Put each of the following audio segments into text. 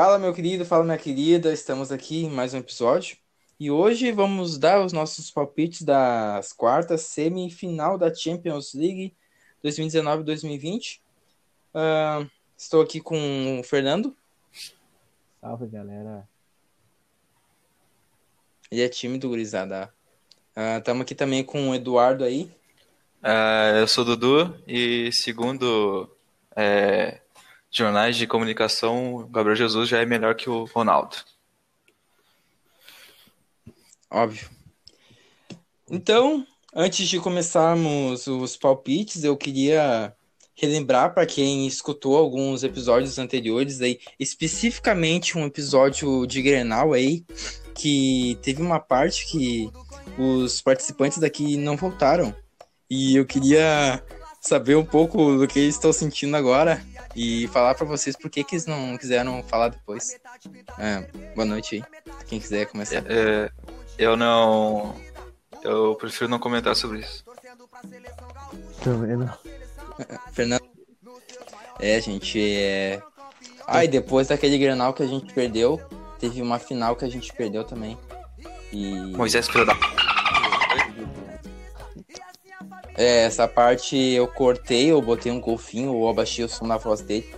Fala, meu querido, fala, minha querida. Estamos aqui em mais um episódio. E hoje vamos dar os nossos palpites das quartas semifinal da Champions League 2019-2020. Uh, estou aqui com o Fernando. Salve, galera. Ele é tímido, gurizada. Estamos uh, aqui também com o Eduardo aí. Uh, eu sou o Dudu e segundo é, jornais de comunicação, o Gabriel Jesus já é melhor que o Ronaldo. Óbvio. Então, antes de começarmos os palpites, eu queria relembrar para quem escutou alguns episódios anteriores aí, especificamente um episódio de Grenal aí, que teve uma parte que os participantes daqui não voltaram. E eu queria saber um pouco do que estão sentindo agora e falar para vocês por que, que eles não quiseram falar depois. É, boa noite aí. Quem quiser começar. É, eu não. Eu prefiro não comentar sobre isso. Também não. Fernando. É, gente, é. Ah, e depois daquele granal que a gente perdeu, teve uma final que a gente perdeu também. E. Moisés filho da. É, essa parte eu cortei, eu botei um golfinho, ou abaixei o som da voz dele.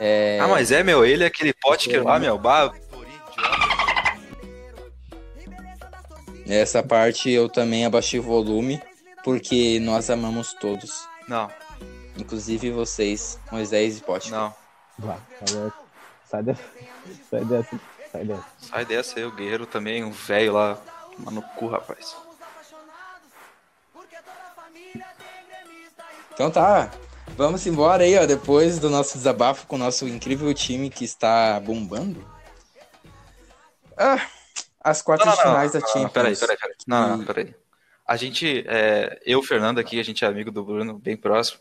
É... Ah, mas é, meu, ele é aquele pote que lá, meu, bah, Essa parte eu também abaixei o volume, porque nós amamos todos. Não. Inclusive vocês, Moisés e Pote. Não. Vai, sai dessa. Sai dessa. Sai dessa. Sai dessa aí, o guerreiro também, um velho lá. Mano, cu, rapaz. Então tá, vamos embora aí, ó. Depois do nosso desabafo com o nosso incrível time que está bombando. Ah, as quartas não, não, finais não, da Champions. Peraí, peraí, peraí. Não, não, peraí. A gente, é, eu, Fernando aqui, a gente é amigo do Bruno, bem próximo.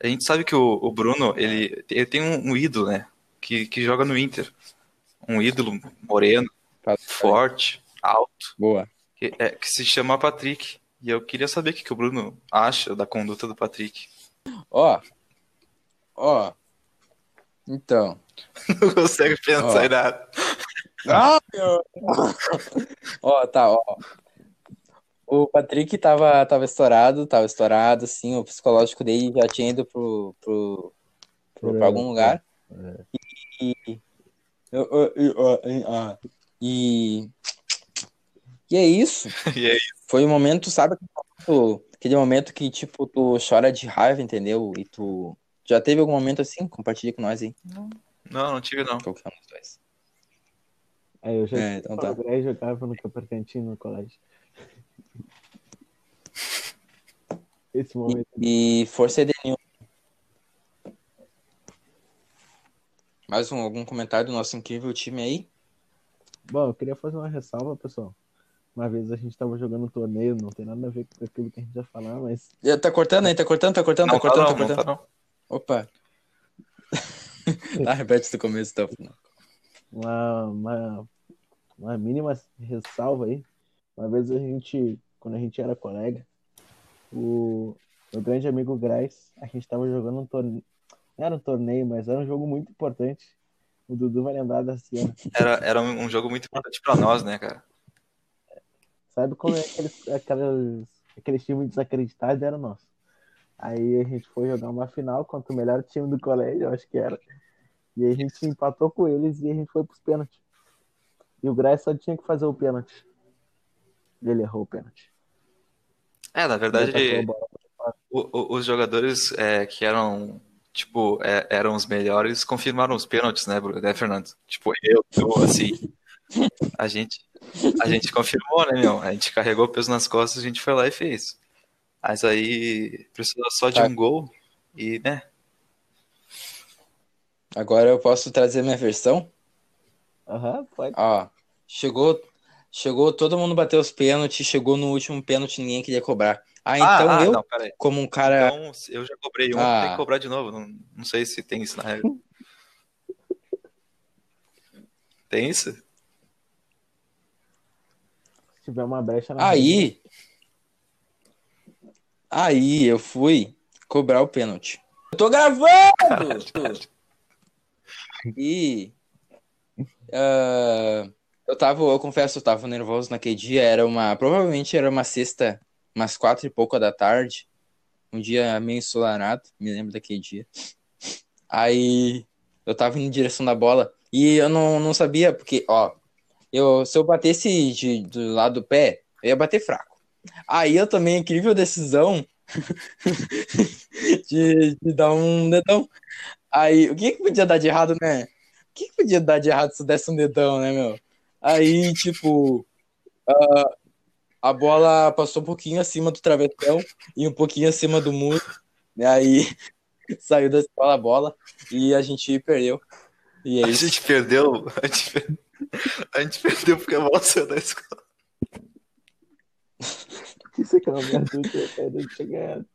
A gente sabe que o, o Bruno, ele, ele tem um, um, ídolo, né? Que, que joga no Inter. Um ídolo moreno, forte, alto. Boa. Que, é, que se chama Patrick. E eu queria saber o que, que o Bruno acha da conduta do Patrick. Ó. Ó. Então. Não consegue pensar ó. em nada. Ah, meu. ó, tá, ó. O Patrick tava, tava estourado, tava estourado, assim, o psicológico dele já tinha ido pro, pro, pro, pra algum lugar. É. E, e, e, e é isso. E é isso. Foi um momento, sabe? Aquele momento que, tipo, tu chora de raiva, entendeu? E tu. Já teve algum momento assim? Compartilha com nós aí. Não, não tive não. Qualquer um dos dois. É, eu já É, então tá. eu jogava no Capercantino no colégio. Esse momento. E Força Edenil. Mais um, algum comentário do nosso incrível time aí? Bom, eu queria fazer uma ressalva, pessoal. Uma vez a gente tava jogando um torneio, não tem nada a ver com aquilo que a gente ia falar, mas. Já Tá cortando aí? Tá cortando? Tá cortando? Não, Tá cortando? tá Tá não, não cortando? tá não. Opa. tá, repete do começo então. uma, uma, uma mínima ressalva aí. Uma vez a gente, quando a gente era colega, o meu grande amigo Grais, a gente tava jogando um torneio. Não era um torneio, mas era um jogo muito importante. O Dudu vai lembrar da cena. Era, era um jogo muito importante pra nós, né, cara? Sabe como é aqueles, aqueles, aqueles times desacreditados era nosso. Aí a gente foi jogar uma final contra o melhor time do colégio, eu acho que era. E aí a gente empatou com eles e a gente foi pros pênaltis. E o Grais só tinha que fazer o pênalti. Ele errou o pênalti. É, na verdade, o- o- os jogadores é, que eram, tipo, é, eram os melhores confirmaram os pênaltis, né, Bruno? Né, Fernando? Tipo, eu, tu, assim, a gente, a gente confirmou, né, meu? A gente carregou o peso nas costas, a gente foi lá e fez. Mas aí precisou só de Tá. um gol e, né? Agora eu posso trazer minha versão? Aham, pode. Ó, chegou, chegou, todo mundo bateu os pênaltis, chegou no último pênalti, ninguém queria cobrar. Ah, então ah, eu, não, peraí. como um cara. Então, eu já cobrei um, Ah. tem que cobrar de novo. Não, não sei se tem isso na regra. Tem isso? Tiver uma brecha na Aí. Aí eu fui cobrar o pênalti. Eu tô gravando! E ah, eu tava, eu confesso, eu tava nervoso naquele dia. Era uma. Provavelmente era uma sexta, umas quatro e pouco da tarde. Um dia meio ensolarado, me lembro daquele dia. Aí eu tava indo em direção da bola. E eu não, não sabia, porque, ó, eu, se eu batesse de, do lado do pé, eu ia bater fraco. Aí eu tomei a incrível decisão de, de dar um dedão. Aí, o que que podia dar de errado, né? O que que podia dar de errado se eu desse um dedão, né, meu? Aí, tipo, ah, a bola passou um pouquinho acima do travessão e um pouquinho acima do muro. E aí saiu da escola a bola e a gente perdeu. E é A gente perdeu. A gente, per- a gente perdeu porque a bola saiu da escola. Isso aqui é uma merda que eu quero ter ganhado.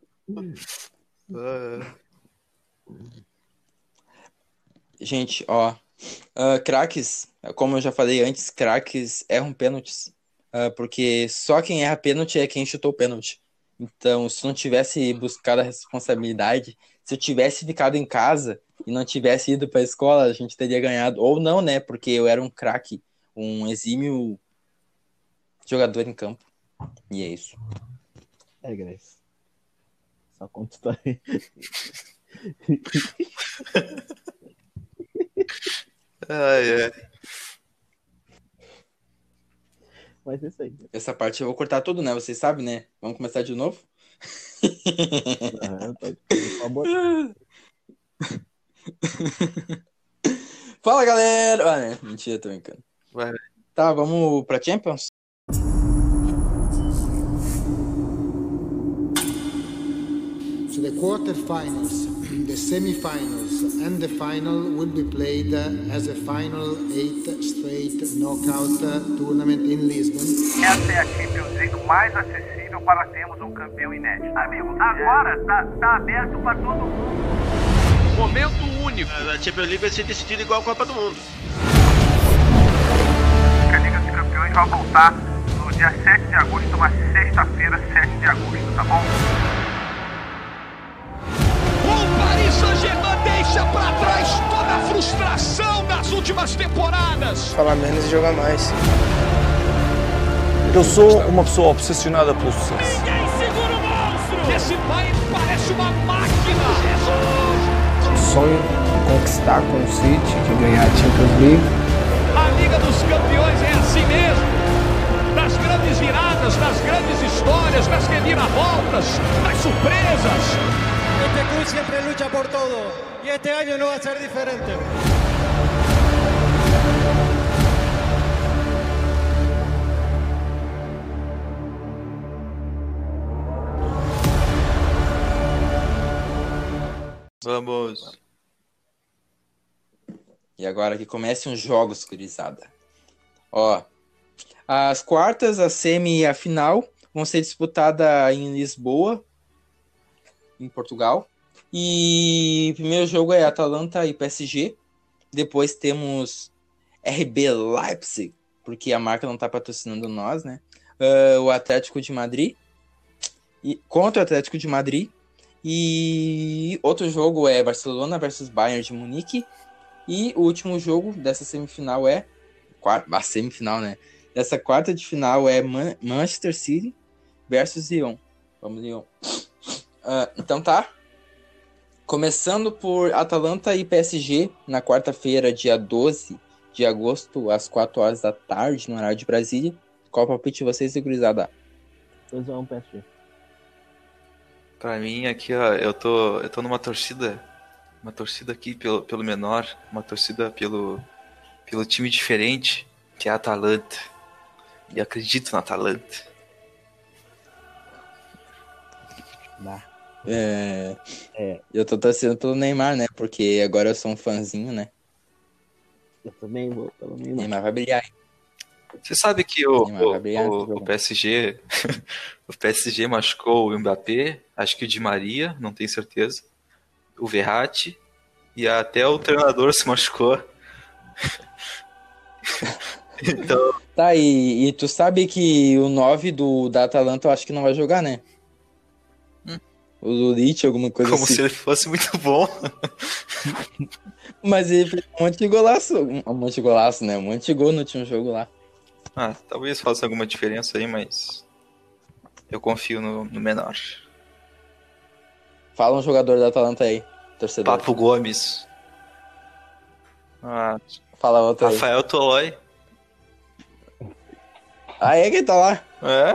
Ah, Gente, ó. ah, craques, como eu já falei antes, craques erram pênaltis. Ah, porque só quem erra pênalti é quem chutou o pênalti. Então, se não tivesse buscado a responsabilidade, se eu tivesse ficado em casa e não tivesse ido para a escola, a gente teria ganhado. Ou não, né? Porque eu era um craque, um exímio jogador em campo. E é isso. É, Grace. Só conta história. ai, ai. Mas é isso aí. Essa parte eu vou cortar tudo, né? Vocês sabem, né? Vamos começar de novo? Aham, pode por favor. Fala, galera! Ah, né? Mentira, tô brincando. Vai. Tá, vamos pra Champions? So the quarterfinals, the semifinals, and the final will be played as a final eight straight knockout tournament in Lisbon. Essa é a Champions League mais acessível para termos um campeão inédito. Amigo, agora tá, tá aberto para todo mundo. Momento único. A Champions League vai ser decidida igual a Copa do Mundo. A Liga dos Campeões vai voltar no dia 7 de agosto, uma sexta-feira, 7 de agosto, tá bom? O Paris Saint-Germain deixa pra trás toda a frustração das últimas temporadas. falar menos e jogar mais. Eu sou uma pessoa obsessionada pelo sucesso. Ninguém segura o monstro. Esse pai parece uma máquina. Jesus. Sonho de conquistar com o City, de ganhar a Champions League. A Liga dos Campeões é assim mesmo. Das grandes viradas, das grandes histórias, das reviravoltas, das surpresas. Este club siempre lucha por todo y este año no va a ser diferente. Vamos. E agora que comecem os jogos, gurizada. Ó, as quartas, a semi e a final vão ser disputadas em Lisboa, em Portugal. E o primeiro jogo é Atalanta e PSG. Depois temos RB Leipzig, porque a marca não tá patrocinando nós, né? Ah, o Atlético de Madrid. E, contra o Atlético de Madrid. E outro jogo é Barcelona versus Bayern de Munique. E o último jogo dessa semifinal é. Quarta, a semifinal, né? Dessa quarta de final é Man- Manchester City versus Lyon. Vamos, Lyon. Ah, então tá. Começando por Atalanta e PSG na quarta-feira, dia 12 de agosto, às 4 horas da tarde, no horário de Brasília. Qual o palpite de vocês, gurizada? 2x1 PSG. Pra mim, aqui, ó, eu tô, eu tô numa torcida. Uma torcida aqui pelo, pelo menor. Uma torcida pelo, pelo time diferente, que é a Atalanta. E acredito na Atalanta. É, É. Eu tô torcendo pelo Neymar, né? Porque agora eu sou um fãzinho, né? Eu também vou pelo Neymar. Neymar vai brilhar. hein? Você sabe que o, o, brilhar o- o PSG o PSG machucou o Mbappé, acho que o Di Maria, não tenho certeza, o Verratti e até o treinador se machucou. então, Tá, e, e tu sabe que o 9 do, da Atalanta eu acho que não vai jogar, né? O Lulit, alguma coisa Como assim. se ele fosse muito bom. Mas ele fez um monte de golaço. Um monte de golaço, né? Um monte de gol no último jogo lá. Ah, talvez faça alguma diferença aí, mas. Eu confio no, no menor. Fala um jogador da Atalanta aí, torcedor. Papo Gomes. Ah, Fala outro aí. Rafael Tolói. Ah, é quem tá lá? É,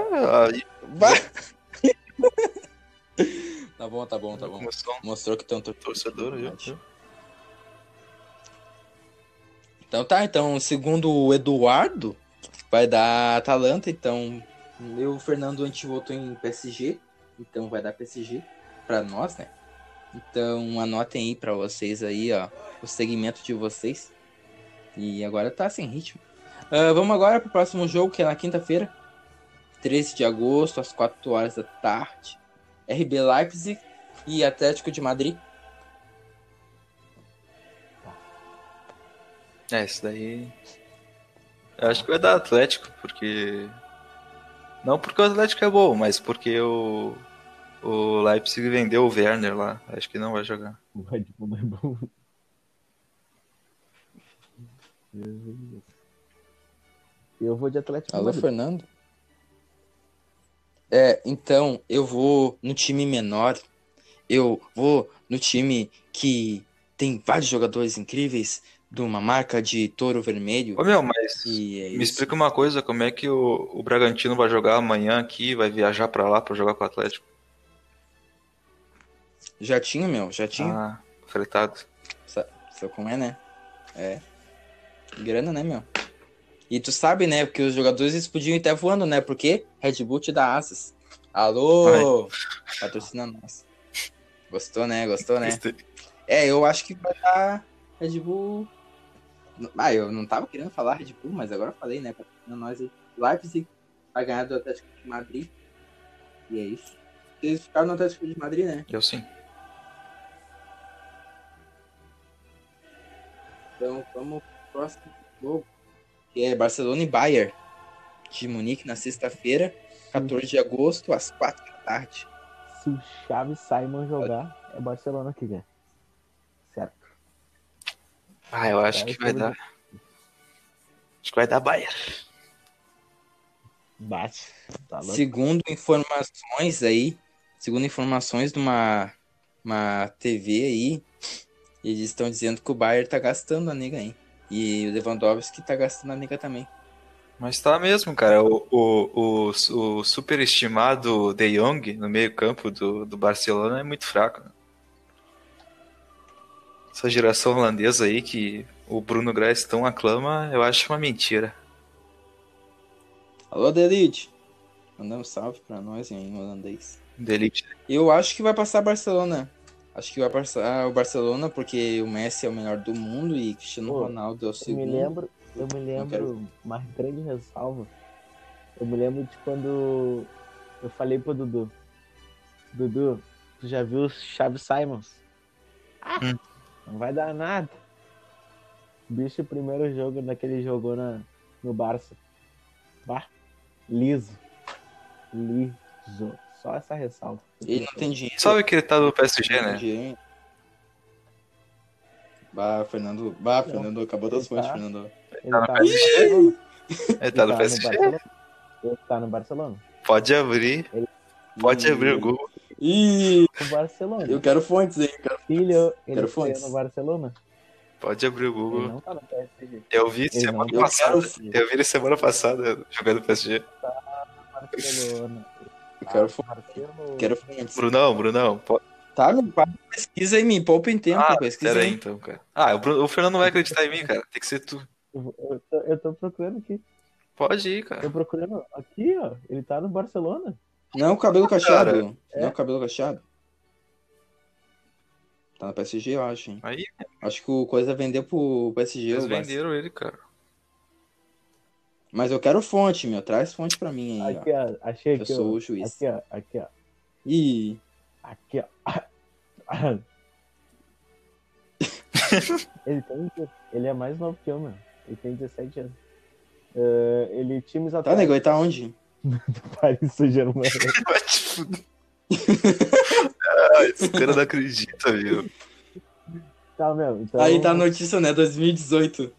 aí tá bom, tá bom, tá bom. começou Mostrou que tem um tor- torcedor aí. Então tá, então, segundo o Eduardo, vai dar Atalanta, então eu, Fernando, a gente votou em PSG, então vai dar PSG pra nós, né? Então anotem aí pra vocês aí, ó, o segmento de vocês. E agora tá sem ritmo. Ah, vamos agora pro próximo jogo, que é na quinta-feira, 13 de agosto, às 4 horas da tarde. RB Leipzig e Atlético de Madrid. É, isso daí. Eu acho que vai dar Atlético, porque. Não porque o Atlético é bom, mas porque o. O Leipzig vendeu o Werner lá. Acho que não vai jogar. O Red Bull não é bom. Eu vou de Atlético Alô, Madrid. Fernando? É, então, eu vou no time menor. Eu vou no time que tem vários jogadores incríveis de uma marca de touro vermelho. Ô meu, mas. É Me isso. explica uma coisa, como é que o, o Bragantino vai jogar amanhã aqui, vai viajar pra lá pra jogar com o Atlético? Já tinha, meu, já tinha. Ah, fretado. Sa- Sabe como é, né? É. Grana, né, meu? E tu sabe, né? Porque os jogadores eles podiam ir até voando, né? Porque Red Bull te dá asas. Alô! Patrocina nós. Gostou, né? Gostou, né? É, eu acho que vai dar Red Bull. Ah, eu não tava querendo falar Red Bull, mas agora eu falei, né? Patrocina nós aí. Leipzig vai ganhar do Atlético de Madrid. E é isso. Vocês ficaram no Atlético de Madrid, né? Eu sim. Então vamos pro próximo jogo, que é Barcelona e Bayern de Munique na sexta-feira, 14 de agosto, às 4 da tarde. Se o Chaves Simon jogar, é Barcelona que ganha. Certo. Ah, eu acho Vai, que vai tudo dar. Acho que vai dar Bayern. Bate. Tá. Segundo informações aí, segundo informações de uma, uma TV aí, eles estão dizendo que o Bayern tá gastando a nega aí. E o Lewandowski tá gastando a nega também. Mas tá mesmo, cara. O, o, o, o superestimado De Jong no meio-campo do, do Barcelona é muito fraco. né? Essa geração holandesa aí que o Bruno Grass tão aclama, eu acho uma mentira. Alô, Delite. Manda um salve pra nós em holandês. Delite. Eu acho que vai passar Barcelona. Acho que vai passar o Barcelona porque o Messi é o melhor do mundo e Cristiano Pô, Ronaldo é o Eu me segundo. lembro, eu me lembro, quero- uma grande ressalva. Eu me lembro de quando eu falei pro Dudu. Dudu, tu já viu os Chaves Simons? Ah, Hum. não vai dar nada. Bicho, o primeiro jogo daquele jogou na, no Barça. Bah, liso. Liso. Só essa ressalva. Ele não tem dinheiro. Sabe que ele tá no PSG, né? dinheiro. Bah, Fernando. Bah, Fernando, acabou das Ele fontes, tá. Fernando. Ele Tá no tá no PSG? Barcelona. Ele tá no Ele PSG? Barcelona. Ele tá no Barcelona. Pode abrir. Pode Ih. abrir o Google. Ih, O Barcelona. eu quero fontes, hein? Quero... Filho, ele Quero fontes. no Barcelona. Pode abrir o Ele Google. não tá no PSG. Eu vi Ele semana não- Eu passada. quero, Eu vi ele semana passada jogando PSG. Barcelona. Eu quero, fo- Barcelona. quero fontes. Brunão, Brunão. po- Tá, me para pesquisa aí, me poupa em tempo, Ah, pesquisa pera aí aí. então, cara. Ah, o, Bruno- o Fernando não vai acreditar em mim, cara. Tem que ser tu. Eu, tô, eu tô procurando aqui. Pode ir, cara. Tô procurando aqui, ó. Ele tá no Barcelona. Não, cabelo cacheado. Cara, é. Não, cabelo cacheado. Tá no PSG, eu acho, hein? Aí, Acho que o Coisa vendeu pro PSG. eles Barça. venderam ele, cara. Mas eu quero fonte, meu. Traz fonte pra mim aí, Aqui, ó. Achei. Eu aqui, sou ó. o juiz. Aqui, ó. Aqui, ó. Ih, Aqui, ó. ele, tem, ele é mais novo que eu, meu. Ele tem 17 anos. Eh, ele times tá, atuais. nego, ele tá onde? Paris Saint-Germain. Vai te fuder. Ah, esse cara não acredita, viu? Tá, meu. Então, Aí tá a notícia, né? 2018.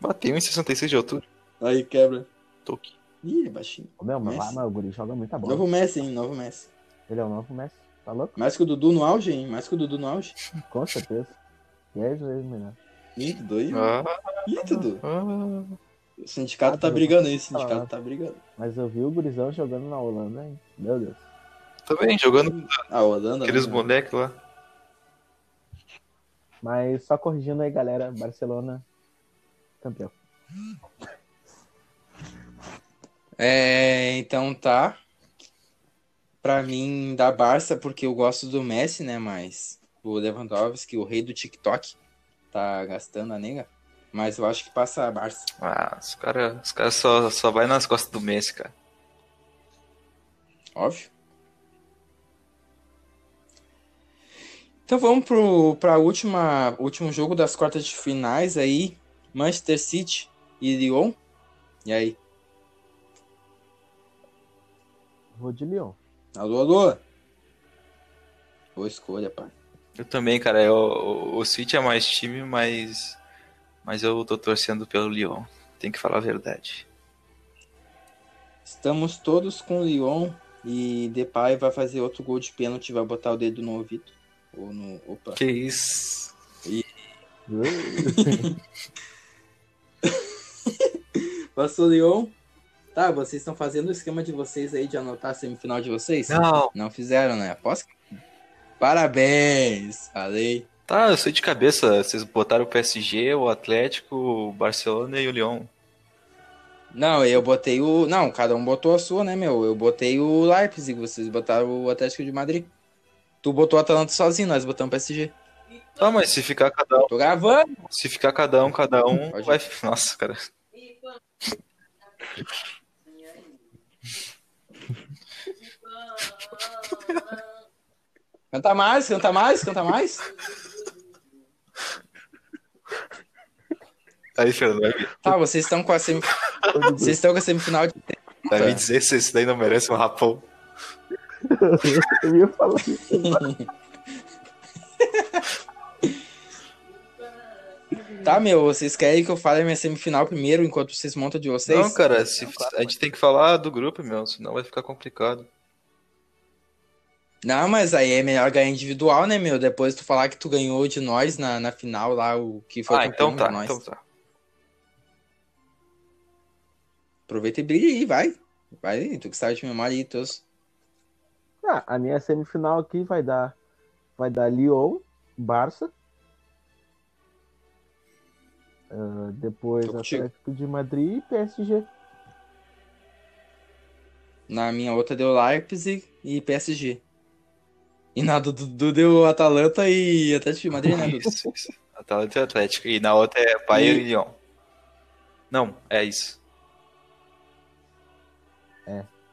Bateu em 66 de altura. Aí quebra. Toque. Ih, é baixinho. Meu, mas, o Guri joga muita bola. Novo Messi, hein? Novo Messi. Ele é o novo Messi. Tá louco? Mais que o Dudu no auge, hein? Mais que o Dudu no auge. Com certeza. 10 vezes melhor. Ih, Dudu. Ih, Ah, Ih, Dudu. ah. O sindicato Ah, tá brigando aí, o sindicato Ah. tá brigando. Mas eu vi o Gurizão jogando na Holanda, hein? Meu Deus. Também, jogando Ah, o Holanda. aqueles né? moleques lá. Mas só corrigindo aí, galera. Barcelona, campeão. É, então tá. Pra mim, da Barça, porque eu gosto do Messi, né? Mas o Lewandowski, o rei do TikTok, tá gastando a nega. Mas eu acho que passa a Barça. Ah, os caras os cara só, só vai nas costas do Messi, cara. Óbvio. Então vamos pro pra última último jogo das quartas de finais aí, Manchester City e Lyon. E aí? Vou de Lyon. Alô, alô. Boa escolha, pai. Eu também, cara. Eu, o, o City é mais time, mas, mas eu tô torcendo pelo Lyon. Tem que falar a verdade. Estamos todos com o Lyon e Depay vai fazer outro gol de pênalti, vai botar o dedo no ouvido. Ou no. Opa. Que isso? Passou o Lyon. Tá, vocês estão fazendo o esquema de vocês aí de anotar a semifinal de vocês? Não. Não fizeram, né? Posso? Parabéns! Falei. Tá, eu sei de cabeça. Vocês botaram o PSG, o Atlético, o Barcelona e o Lyon. Não, eu botei o. Não, cada um botou a sua, né, meu? Eu botei o Leipzig, vocês botaram o Atlético de Madrid. Tu botou o Atalanta sozinho, nós botamos o PSG. Tá, mas se ficar cada um, Tô gravando! se ficar cada um, cada um, Pode vai. Nossa, cara. Canta mais, canta mais, canta mais. Aí, Fernando, Tá, vocês estão com a semifinal. Vocês estão com a semifinal de vai me dizer se esse daí não merece um rapão. Eu ia falar isso. Tá, meu, vocês querem que eu fale a minha semifinal primeiro enquanto vocês montam de vocês? Não, cara, se, a gente tem que falar do grupo, meu, senão vai ficar complicado. Não, mas aí é melhor ganhar individual, né, meu? Depois tu falar que tu ganhou de nós na, na final lá, o que foi ah, então tá, nós. então tá. Aproveita e brilha aí, vai. Vai, tu que sabe de memória aí, teus. Ah, a minha semifinal aqui vai dar vai dar Lyon, Barça. Ah, depois. Atlético de Madrid e PSG. Na minha outra deu Leipzig e PSG. E na do Dudu deu Atalanta e Atlético de Madrid, né, Dudu? Isso, isso. Atalanta e Atlético. E na outra é Bayern E- Lyon. Não, é isso.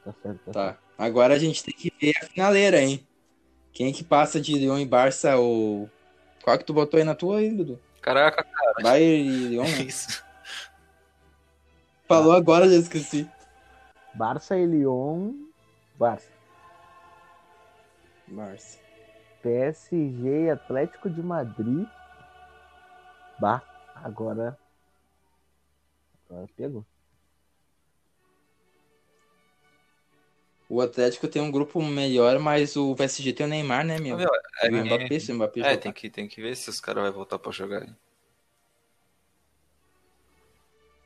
Tá certo. Tá. Tá. Agora a gente tem que ver a finaleira, hein? Quem que passa de Lyon e Barça ou. Qual que tu botou aí na tua aí, Dudu? Caraca, Bayern e Lyon, né? isso. Falou agora, já esqueci. Barça e Lyon. Barça. Barça. PSG e Atlético de Madrid. Bah, agora. Agora pegou. O Atlético tem um grupo melhor, mas o PSG tem o Neymar, né, meu? É, o Mbappé, se o Mbappé é, tem que, tem que ver se os caras vão voltar pra jogar.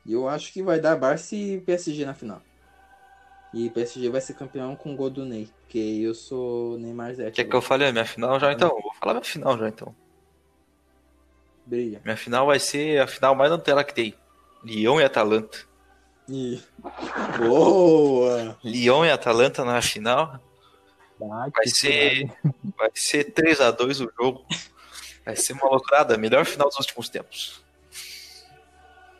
E eu acho que vai dar Barça e PSG na final. E PSG vai ser campeão com o gol do Ney, porque eu sou Neymar Zé. Quer que eu fale a minha final já então? Vou falar minha final já então. Brilha. Minha final vai ser a final mais Nutella que tem. Lyon e Atalanta. E... Boa! Lyon e Atalanta na final. Ah, Vai ser, vai ser 3x2 o jogo. Vai ser uma loucurada. Melhor final dos últimos tempos.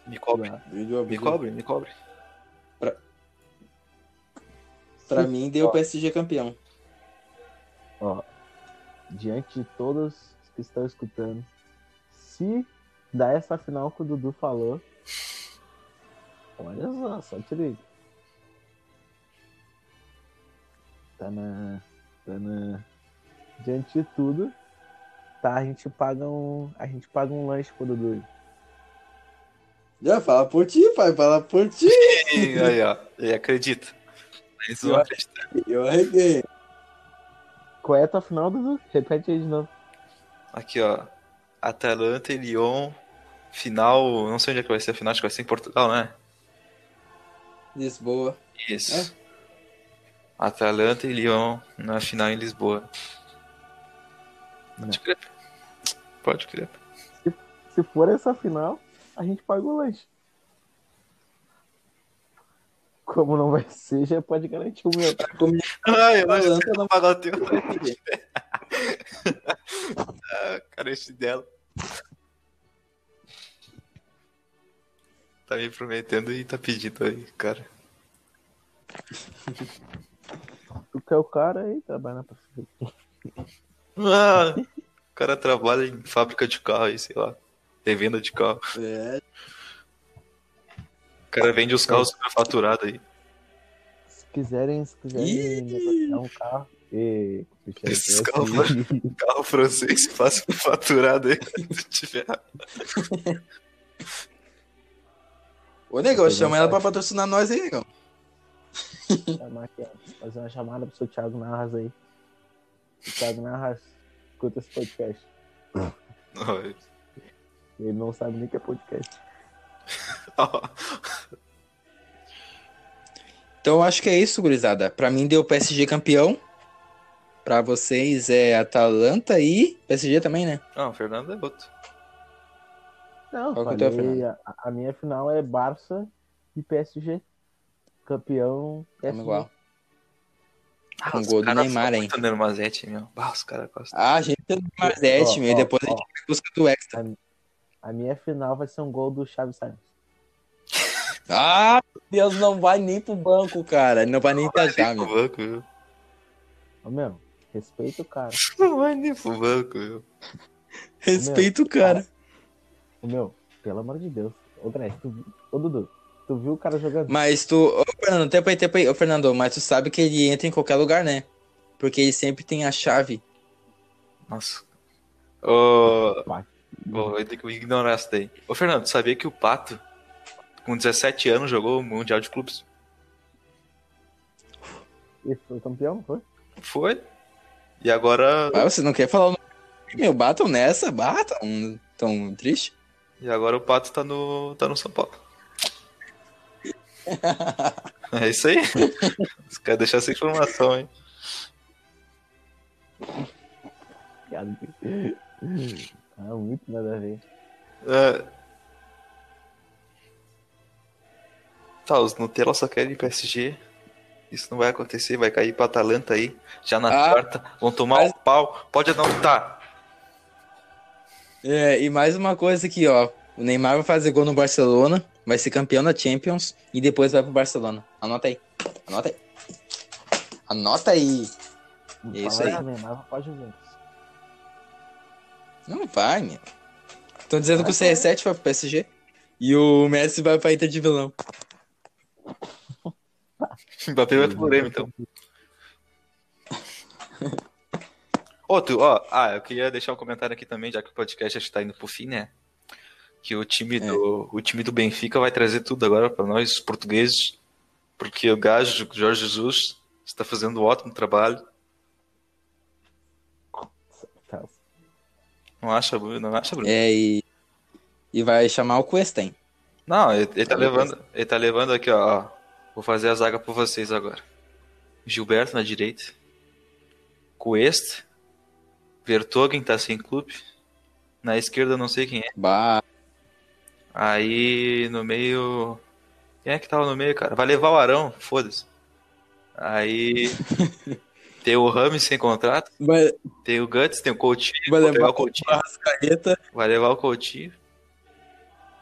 Me cobre. Brilhou, Me cobre, me cobre. Pra mim, deu PSG campeão. Ó, diante de todos que estão escutando, se dá essa final que o Dudu falou, olha só, só te liga. Tá na. Tá na. diante de tudo, tá? A gente paga um, a gente paga um lanche pro Dudu. Já fala por ti, pai, fala por ti. Aí, ó. Ele acredita. Vão Eu- arreguei. Qual é a tua final, Dudu? Repete aí de novo. Aqui, ó. Atalanta e Lyon. Final. Não sei onde é que vai ser a final, acho que vai ser em Portugal, né? Lisboa. Isso. Atalanta e Lyon na final em Lisboa. Pode crer. Pode crer. Se for essa final, a gente paga o lanche. Como não vai ser, já pode garantir o meu. Ai, eu acho que eu não pagar o teu. ah, cara, esse dela. Tá me prometendo e tá pedindo aí, cara. Tu que é o cara aí, trabalha na prefeitura. Ah, o cara trabalha em fábrica de carro aí, sei lá. Revenda de carro. É. O cara vende os carros superfaturados aí. Se quiserem, se quiserem negociar um carro. E, Esses carros Carro francês faz superfaturado aí. Se tiver. Ô, negão, chama ela pra patrocinar nós aí, negão. chamar aqui, ó, fazer uma chamada pro seu Thiago Narras aí. O Thiago Narras escuta esse podcast. Ele não sabe nem que é podcast. Então eu acho que é isso, gurizada. Pra mim deu PSG campeão. Pra vocês é Atalanta e PSG também, né? Não, o Fernando é outro. Não, Qual que é o falei, a, a minha final é Barça e PSG. Campeão Vamos PSG. igual. Ah, Com os gol do Neymar, hein? muito Nermazete, meu. Bah, os caras gostam. Ah, a gente tem Marzete, Ó, meu. E ó, depois a ó. gente vai buscar do extra. A minha final vai ser um gol do Chaves Simons. Ah, meu Deus, não vai nem pro banco, cara. Não vai nem viajar, meu. banco, viu? Ô, meu, respeita o cara. Não vai nem pro banco, viu? Respeita o cara. Ô, meu, pelo amor de Deus. Ô, tu viu? Ô, Dudu, tu viu o cara jogando? Mas tu. Ô, Fernando, tempo aí, tempo aí. Ô, Fernando, mas tu sabe que ele entra em qualquer lugar, né? Porque ele sempre tem a chave. Nossa. Ô. Vai. Vou ter que ignorar essa daí. Ô, Fernando, tu sabia que o Pato, com 17 anos, jogou o Mundial de Clubes? Esse foi campeão, foi? Foi. E agora. Ah, você não quer falar o nome? Meu, batam nessa, batam. Tão triste. E agora o Pato tá no. tá no São Paulo. É isso aí. Você quer deixar essa informação, hein? Ah, muito nada a ver. É. Tá, os Nutella só querem PSG. Isso não vai acontecer, vai cair pra Atalanta aí. Já na Ah, quarta. Vão tomar mas- o pau. Pode anotar. É, e mais uma coisa aqui, ó. O Neymar vai fazer gol no Barcelona, vai ser campeão da Champions e depois vai pro Barcelona. Anota aí. Anota aí. Anota aí. É isso aí. Neymar vai Juventus. Não vai, meu. Estão dizendo que o CR7 vai pro PSG e o Messi vai pra Inter de Vilão. Mbappé vai pro Grêmio, então. Outro, ó, ah, eu queria deixar um comentário aqui também, já que o podcast já está indo pro fim, né? Que o time do, o time do Benfica vai trazer tudo agora para nós, os portugueses, porque o gajo, Jorge Jesus, está fazendo um ótimo trabalho. Não acha, Bruno? Não acha, Bruno? É, e, e vai chamar o Questem. Não, ele, ele tá levando, ele tá levando aqui, ó, ó. Vou fazer a zaga por vocês agora. Gilberto na direita. Cuesta. Vertogen tá sem clube. Na esquerda não sei quem é. Bah, Aí no meio. Quem é que tava no meio, cara? Vai levar o Arão, foda-se. Aí. tem o Rames sem contrato. vai, Tem o Guts, tem o Coutinho. vai levar o Coutinho. Vai levar o Coutinho.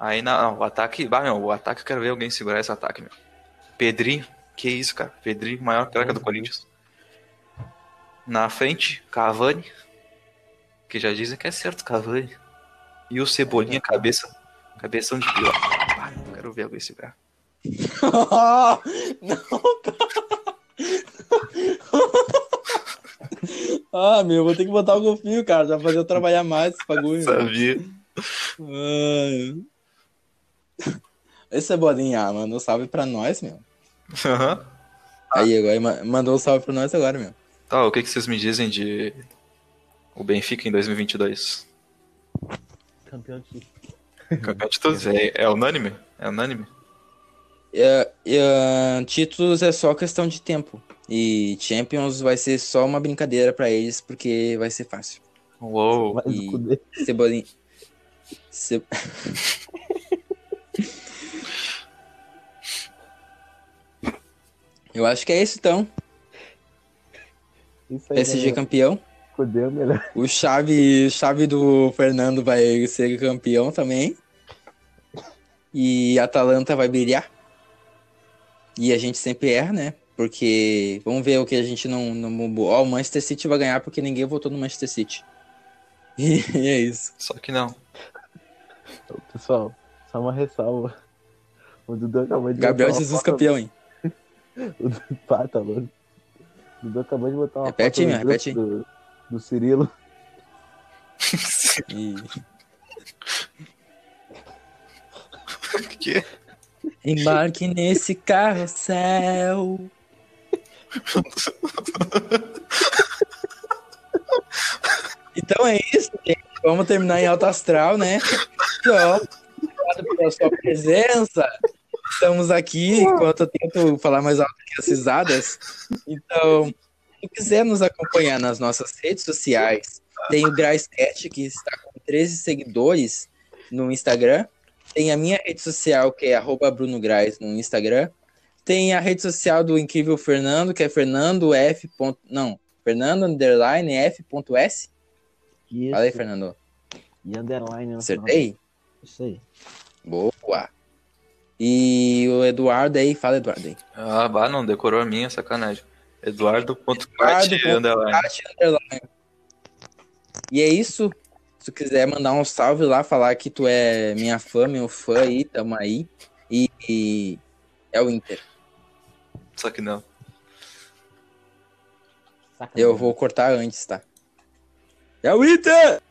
Aí na, não, o ataque. Bah, meu, o ataque eu quero ver alguém segurar esse ataque, meu. Pedrinho, que isso, cara. Pedrinho, maior craque do Corinthians. Na frente, Cavani. Que já dizem que é certo, Cavani. E o Cebolinha, cabeça. Cabeção de pior. Ah, quero ver alguém segurar. não, cara. Ah, meu, vou ter que botar o golfinho, cara. Já fazer eu trabalhar mais esse bagulho. Sabia. Ai. Esse é bolinha, mandou salve pra nós, meu. Aham. Aí, agora ma- mandou um salve pra nós agora, meu. Tá, o que, que vocês me dizem de o Benfica em 2022? Campeão de Campeão de todos. É, é unânime? É unânime? É, é, títulos é só questão de tempo. E Champions vai ser só uma brincadeira pra eles, porque vai ser fácil. Uou. E-. Cebolinha. Ce... Eu acho que é isso então. Isso aí, PSG campeão. É o melhor. O chave, chave do Fernando vai ser campeão também. E a Atalanta vai brilhar. E a gente sempre erra, né? Porque vamos ver o que a gente não. não... Ó, o Manchester City vai ganhar porque ninguém votou no Manchester City. E é isso. Só que não. Pessoal, só uma ressalva. O Dudu acabou de Gabriel Jesus campeão, hein? O Dudu, pá, tá louco. O Dudu acabou de botar uma Repete foto meu, repete do, do Cirilo. E... que? Embarque nesse carrossel. Então é isso, gente. Vamos terminar em alto astral, né? Então, obrigado pela sua presença. Estamos aqui enquanto eu tento falar mais alto que as risadas. Então, se quiser nos acompanhar nas nossas redes sociais, tem o Graiscat, que está com 13 seguidores no Instagram. Tem a minha rede social, que é arroba Bruno Graz no Instagram. Tem a rede social do incrível Fernando, que é Fernando F. Não, Fernando underline F.S. Aí, Fernando. E underline Acertei? Isso aí. Boa. E o Eduardo aí, fala Eduardo aí. Ah, bah, não, decorou a minha, sacanagem. Eduardo.cat, underline. E é isso. Se tu quiser mandar um salve lá, falar que tu é minha fã, meu fã aí, tamo aí. E, e é o Inter. Só que não. Sacanagem. Eu vou cortar antes, tá? É o Inter!